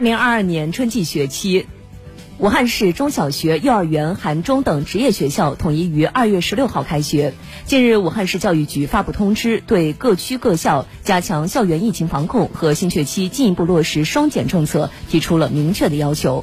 二零二二年春季学期武汉市中小学幼儿园含中等职业学校统一于二月十六号开学。近日武汉市教育局发布通知对各区各校加强校园疫情防控和新学期进一步落实双减政策提出了明确的要求。